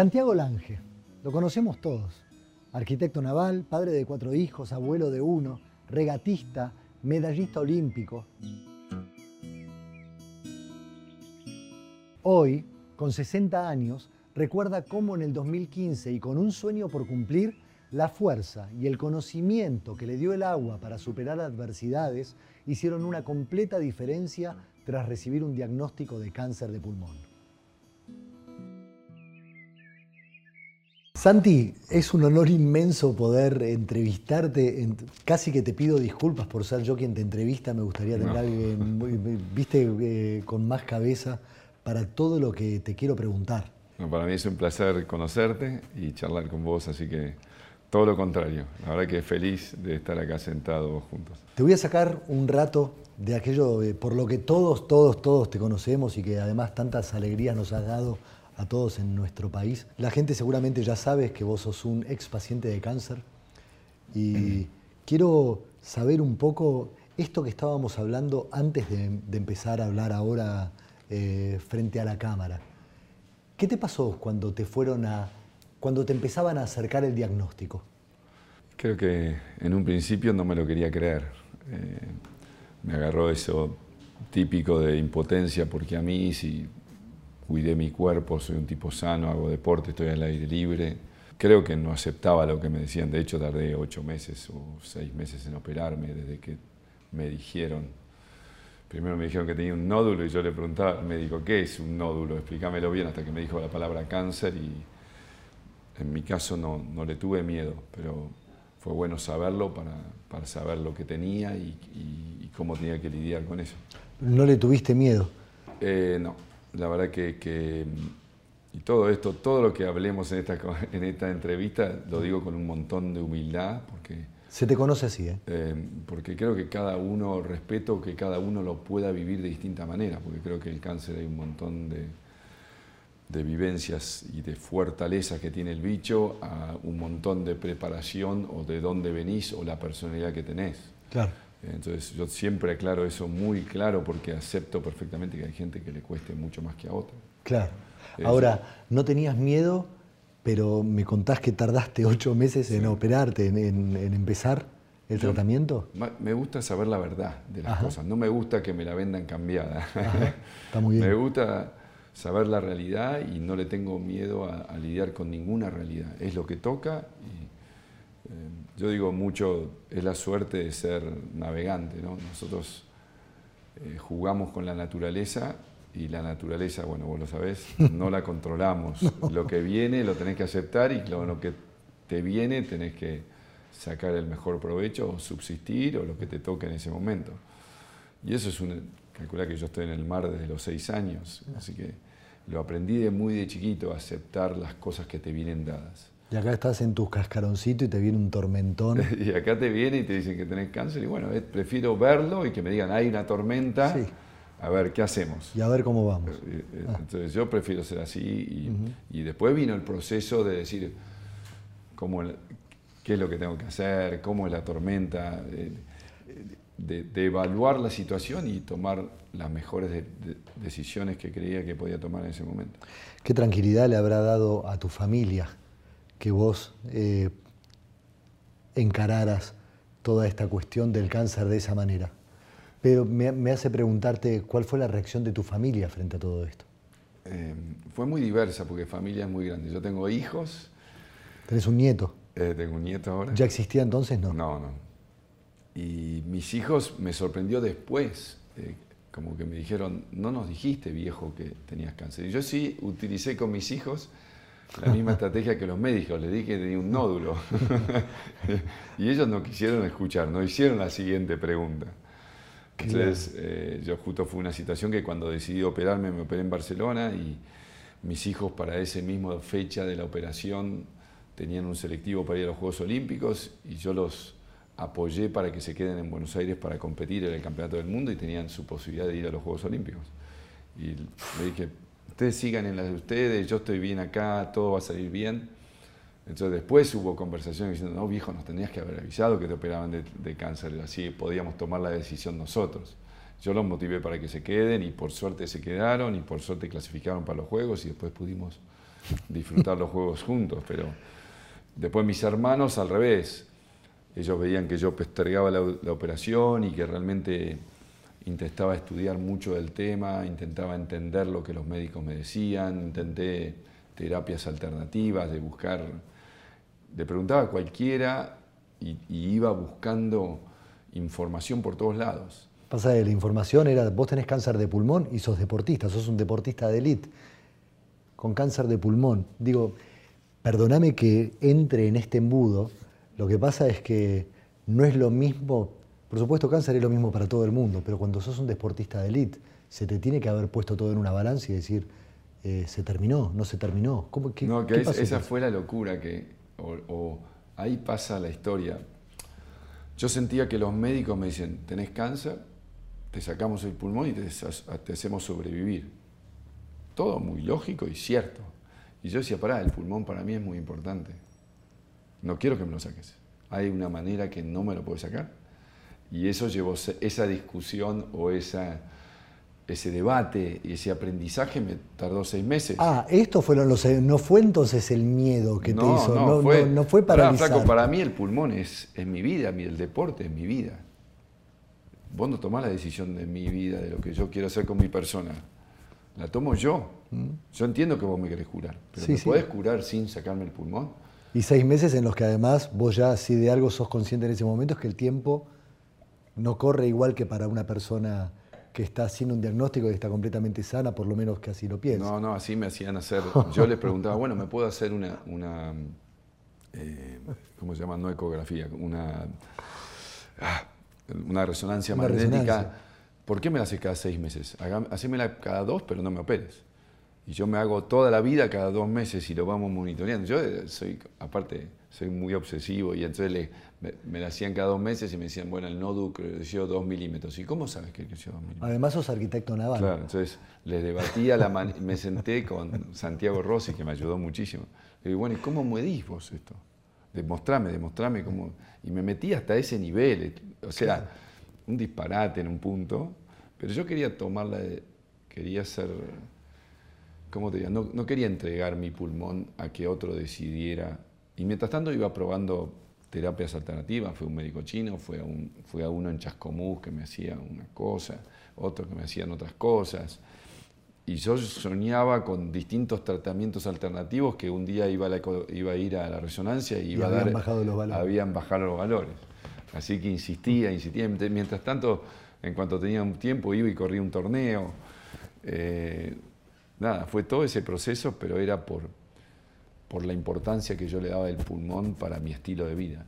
Santiago Lange, lo conocemos todos. Arquitecto naval, padre de cuatro hijos, abuelo de uno, regatista, medallista olímpico. Hoy, con 60 años, recuerda cómo en el 2015 y con un sueño por cumplir, la fuerza y el conocimiento que le dio el agua para superar adversidades hicieron una completa diferencia tras recibir un diagnóstico de cáncer de pulmón. Santi, es un honor inmenso poder entrevistarte. Casi que te pido disculpas por ser yo quien te entrevista. Me gustaría tener a alguien, viste, eh, con más cabeza para todo lo que te quiero preguntar. para mí es un placer conocerte y charlar con vos, así que todo lo contrario. La verdad que feliz de estar acá sentados juntos. Te voy a sacar un rato de aquello eh, por lo que todos, todos, todos te conocemos y que además tantas alegrías nos has dado a todos en nuestro país. La gente seguramente ya sabe que vos sos un ex paciente de cáncer y quiero saber un poco esto que estábamos hablando antes de, empezar a hablar ahora eh, frente a la cámara. ¿Qué te pasó cuando te fueron a, cuando te empezaban a acercar el diagnóstico? Creo que en un principio no me lo quería creer. Eh, me agarró eso típico de impotencia porque a mí si cuidé mi cuerpo, soy un tipo sano, hago deporte, estoy al aire libre. Creo que no aceptaba lo que me decían. De hecho, tardé ocho meses o seis meses en operarme desde que me dijeron. Primero me dijeron que tenía un nódulo y yo le preguntaba al médico, ¿qué es un nódulo? Explícamelo bien hasta que me dijo la palabra cáncer y en mi caso no, no le tuve miedo, pero fue bueno saberlo para, para saber lo que tenía y, y, cómo tenía que lidiar con eso. ¿No le tuviste miedo? Eh, no, la verdad que, y todo esto, todo lo que hablemos en esta, en esta entrevista, lo digo con un montón de humildad, porque... Se te conoce así, ¿eh? ¿eh? porque creo que cada uno, respeto que cada uno lo pueda vivir de distinta manera, porque creo que el cáncer hay un montón de, de vivencias y de fortalezas que tiene el bicho, a un montón de preparación o de dónde venís o la personalidad que tenés. Claro. Entonces yo siempre aclaro eso muy claro porque acepto perfectamente que hay gente que le cueste mucho más que a otra. Claro. Ahora, ¿no tenías miedo, pero me contás que tardaste ocho meses en operarte, en, empezar el tratamiento? Me gusta saber la verdad de las cosas, no me gusta que me la vendan cambiada. Está muy bien. me gusta saber la realidad y no le tengo miedo a, a lidiar con ninguna realidad. Es lo que toca y yo digo mucho, es la suerte de ser navegante, ¿no? Nosotros eh, jugamos con la naturaleza y la naturaleza, bueno, vos lo sabés, no la controlamos. Lo que viene lo tenés que aceptar y lo, que te viene tenés que sacar el mejor provecho o subsistir o lo que te toque en ese momento. Y eso es un... Calcula que yo estoy en el mar desde los seis años, así que lo aprendí de muy de chiquito, a aceptar las cosas que te vienen dadas. Y acá estás en tus cascaroncitos y te viene un tormentón. y acá te viene y te dicen que tenés cáncer y bueno, prefiero verlo y que me digan, hay una tormenta, a ver, ¿qué hacemos? Y a ver cómo vamos. Eh, eh, ah. Entonces yo prefiero ser así y, después vino el proceso de decir cómo, qué es lo que tengo que hacer, cómo es la tormenta, de, evaluar la situación y tomar las mejores decisiones que creía que podía tomar en ese momento. ¿Qué tranquilidad le habrá dado a tu familia que vos eh, encararas toda esta cuestión del cáncer de esa manera. Pero me, hace preguntarte cuál fue la reacción de tu familia frente a todo esto. Eh, fue muy diversa porque familia es muy grande. Yo tengo hijos. ¿Tenés un nieto? Eh, tengo un nieto ahora. ¿Ya existía entonces? No. No, no. Y mis hijos me sorprendió después, como que me dijeron, no nos dijiste viejo que tenías cáncer. Y yo sí utilicé con mis hijos la misma estrategia que los médicos, les dije que tenía un nódulo. y ellos no quisieron escuchar, no hicieron la siguiente pregunta. Entonces, eh, yo justo fue una situación que cuando decidí operarme, me operé en Barcelona y mis hijos para esa misma fecha de la operación tenían un selectivo para ir a los Juegos Olímpicos y yo los apoyé para que se queden en Buenos Aires para competir en el Campeonato del Mundo y tenían su posibilidad de ir a los Juegos Olímpicos. Y le dije, ustedes sigan en las de ustedes, yo estoy bien acá, todo va a salir bien. Entonces después hubo conversaciones diciendo, no viejo, nos tenías que haber avisado que te operaban de, cáncer, así podíamos tomar la decisión nosotros. Yo los motivé para que se queden y por suerte se quedaron y por suerte clasificaron para los Juegos y después pudimos disfrutar los juegos juntos, pero después mis hermanos al revés. Ellos veían que yo postergaba la, la operación y que realmente intentaba estudiar mucho del tema, intentaba entender lo que los médicos me decían, intenté terapias alternativas, de buscar, le preguntaba a cualquiera y, iba buscando información por todos lados. Pasa de la información era, vos tenés cáncer de pulmón y sos deportista, sos un deportista de élite con cáncer de pulmón. Digo, perdóname que entre en este embudo, lo que pasa es que no es lo mismo, por supuesto cáncer es lo mismo para todo el mundo, pero cuando sos un deportista de élite, se te tiene que haber puesto todo en una balanza y decir, eh, se terminó, no se terminó. ¿Cómo, qué, no, que esa fue la locura, que, o, ahí pasa la historia. Yo sentía que los médicos me dicen, tenés cáncer, te sacamos el pulmón y te, te hacemos sobrevivir. Todo muy lógico y cierto. Y yo decía, pará, el pulmón para mí es muy importante. No quiero que me lo saques. Hay una manera que no me lo puedes sacar. Y eso llevó esa discusión o esa ese debate y ese aprendizaje me tardó seis meses. Ah, esto fueron los. No fue entonces el miedo que te hizo. No, no, fue, no, fue paralizar. para mí el pulmón es, es mi vida, el deporte es mi vida. Vos no tomás la decisión de mi vida, de lo que yo quiero hacer con mi persona. La tomo yo. Mm. Yo entiendo que vos me querés curar, pero ¿me podés curar sin sacarme el pulmón? Y seis meses en los que además vos ya, si de algo sos consciente en ese momento, es que el tiempo no corre igual que para una persona que está haciendo un diagnóstico y está completamente sana, por lo menos que así lo piensa. No, no, así me hacían hacer. Yo les preguntaba, bueno, ¿me puedo hacer una, una eh, ¿cómo se llama? No ecografía, una, ah, una resonancia magnética. ¿Por qué me la haces cada seis meses? Hacémela cada dos, pero no me operes. Y yo me hago toda la vida cada dos meses y lo vamos monitoreando. Yo eh, soy, aparte, soy muy obsesivo y entonces me, la hacían cada dos meses y me decían, bueno, el nodo creció dos milímetros. ¿Y cómo sabes que creció dos milímetros? Además sos arquitecto naval. Claro, entonces les debatía, la me senté con Santiago Rossi, que me ayudó muchísimo. Le digo, bueno, ¿y cómo medís vos esto? Demostrame, demostrame cómo... Y me metí hasta ese nivel, o sea, un disparate en un punto, pero yo quería tomarla, quería ser... ¿Cómo te digo? No, no quería entregar mi pulmón a que otro decidiera y mientras tanto iba probando terapias alternativas, fue un médico chino, fue a, un, fue a uno en Chascomús que me hacía una cosa, otro que me hacían otras cosas. Y yo soñaba con distintos tratamientos alternativos que un día iba a, iba a ir a la resonancia y, iba a dar, bajado los valores. habían bajado los valores. Así que insistía, insistía. Mientras tanto, en cuanto tenía un tiempo, iba y corría un torneo. Eh, nada, fue todo ese proceso, pero era por, por la importancia que yo le daba al pulmón para mi estilo de vida.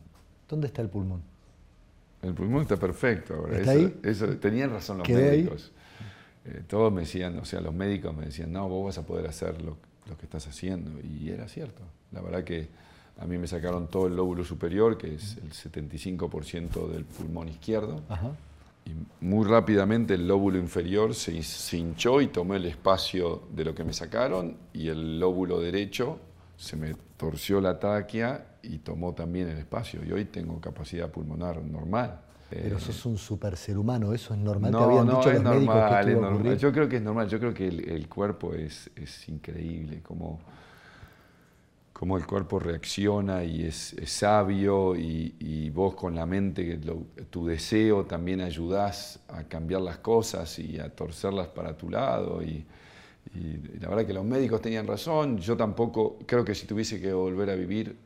¿Dónde está el pulmón? El pulmón está perfecto ahora. ¿Está ahí? tenían razón los médicos. Eh, todos me decían, o sea, los médicos me decían, no, vos vas a poder hacer lo, que estás haciendo. Y era cierto. La verdad que a mí me sacaron todo el lóbulo superior, que es el 75% del pulmón izquierdo. Y muy rápidamente el lóbulo inferior se, se hinchó y tomó el espacio de lo que me sacaron y el lóbulo derecho se me torció la taquia y tomó también el espacio. Y hoy tengo capacidad pulmonar normal. Pero eso es un super ser humano, eso es normal. No, habían no, dicho es los normal, es normal. Yo creo que es normal, yo creo que el, cuerpo es, es, increíble, como, como el cuerpo reacciona y es, sabio y, y, vos con la mente, tu deseo también ayudás a cambiar las cosas y a torcerlas para tu lado. Y, y la verdad que los médicos tenían razón, yo tampoco, creo que si tuviese que volver a vivir,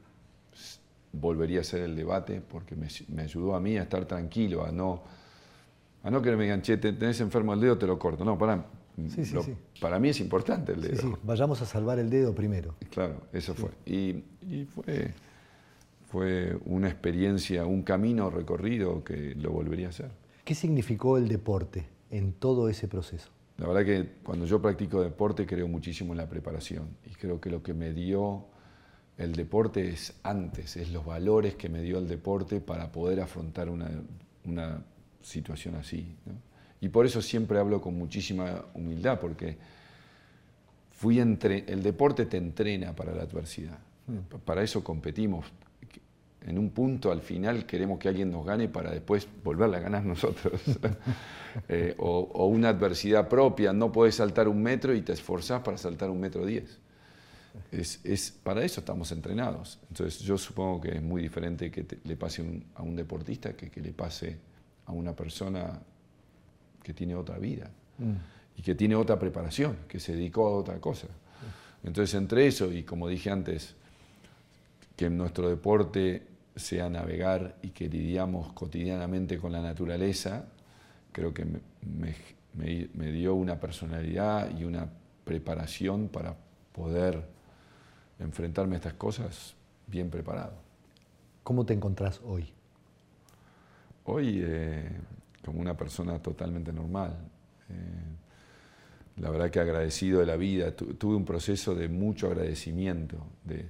volvería a hacer el debate, porque me, ayudó a mí a estar tranquilo, a no, a no que me digan, tenés enfermo el dedo, te lo corto. No, para, para mí es importante el dedo. Sí, vayamos a salvar el dedo primero. Claro, eso fue. Y, fue, fue una experiencia, un camino recorrido que lo volvería a hacer. ¿Qué significó el deporte en todo ese proceso? La verdad que cuando yo practico deporte creo muchísimo en la preparación y creo que lo que me dio el deporte es antes, es los valores que me dio el deporte para poder afrontar una, situación así. Y por eso siempre hablo con muchísima humildad, porque fui entre, el deporte te entrena para la adversidad. Mm. Para eso competimos, en un punto al final queremos que alguien nos gane para después volverle a ganar nosotros. Eh, o, una adversidad propia, no puedes saltar un metro y te esforzás para saltar un metro diez. Es, para eso estamos entrenados. Entonces yo supongo que es muy diferente que le pase a un deportista que que le pase a una persona que tiene otra vida mm. y que tiene otra preparación, que se dedicó a otra cosa. Entonces entre eso y como dije antes, que nuestro deporte sea navegar y que lidiamos cotidianamente con la naturaleza, creo que me dio una personalidad y una preparación para poder enfrentarme a estas cosas bien preparado. ¿Cómo te encontrás hoy? Hoy eh, como una persona totalmente normal. Eh, la verdad que agradecido de la vida, tuve un proceso de mucho agradecimiento. De,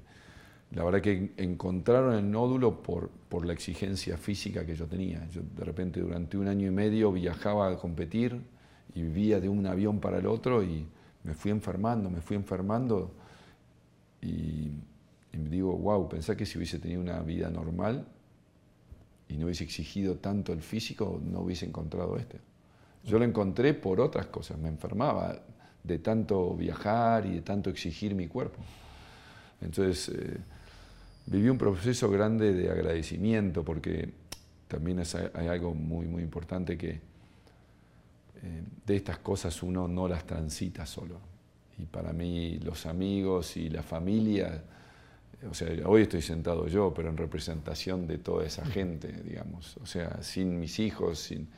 la verdad que encontraron el nódulo por, por la exigencia física que yo tenía. Yo de repente durante un año y medio viajaba a competir y vivía de un avión para el otro y me fui enfermando, me fui enfermando y, me digo, wow, pensé que si hubiese tenido una vida normal y no hubiese exigido tanto el físico, no hubiese encontrado este. Yo lo encontré por otras cosas, me enfermaba de tanto viajar y de tanto exigir mi cuerpo. Entonces, eh, viví un proceso grande de agradecimiento porque también hay algo muy, muy importante que eh, de estas cosas uno no las transita solo. Y para mí los amigos y la familia, o sea, hoy estoy sentado yo, pero en representación de toda esa gente, digamos. O sea, sin mis hijos, sin,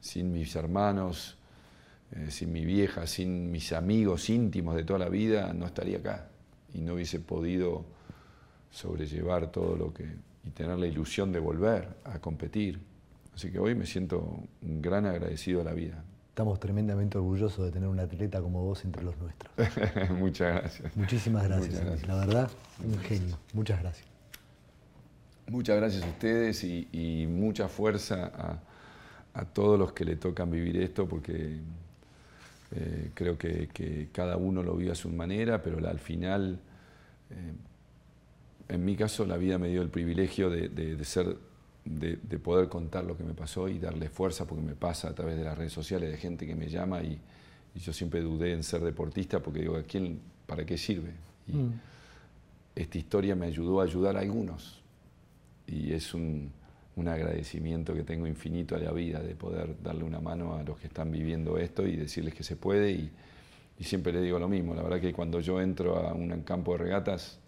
sin mis hermanos, eh, sin mi vieja, sin mis amigos íntimos de toda la vida, no estaría acá. Y no hubiese podido sobrellevar todo lo que... y tener la ilusión de volver a competir. Así que hoy me siento un gran agradecido a la vida. Estamos tremendamente orgullosos de tener un atleta como vos entre los nuestros. Muchas gracias. Muchísimas gracias, La verdad, un genio. Muchas gracias. Muchas gracias a ustedes y, mucha fuerza a, todos los que le tocan vivir esto, porque eh, creo que, cada uno lo vive a su manera, pero al final, eh, en mi caso, la vida me dio el privilegio de ser de, poder contar lo que me pasó y darle fuerza, porque me pasa a través de las redes sociales de gente que me llama y, yo siempre dudé en ser deportista porque digo, ¿a quién, ¿para qué sirve? Y mm. esta historia me ayudó a ayudar a algunos y es un, agradecimiento que tengo infinito a la vida de poder darle una mano a los que están viviendo esto y decirles que se puede y, y siempre les digo lo mismo, la verdad que cuando yo entro a un campo de regatas,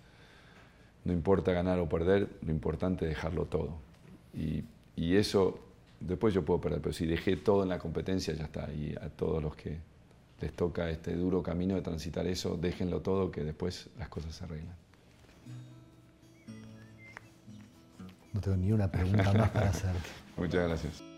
no importa ganar o perder, lo importante es dejarlo todo. Y, eso, después yo puedo perder, pero si dejé todo en la competencia, ya está. Y a todos los que les toca este duro camino de transitar eso, déjenlo todo, que después las cosas se arreglan. No tengo ni una pregunta más para hacerte. Muchas gracias.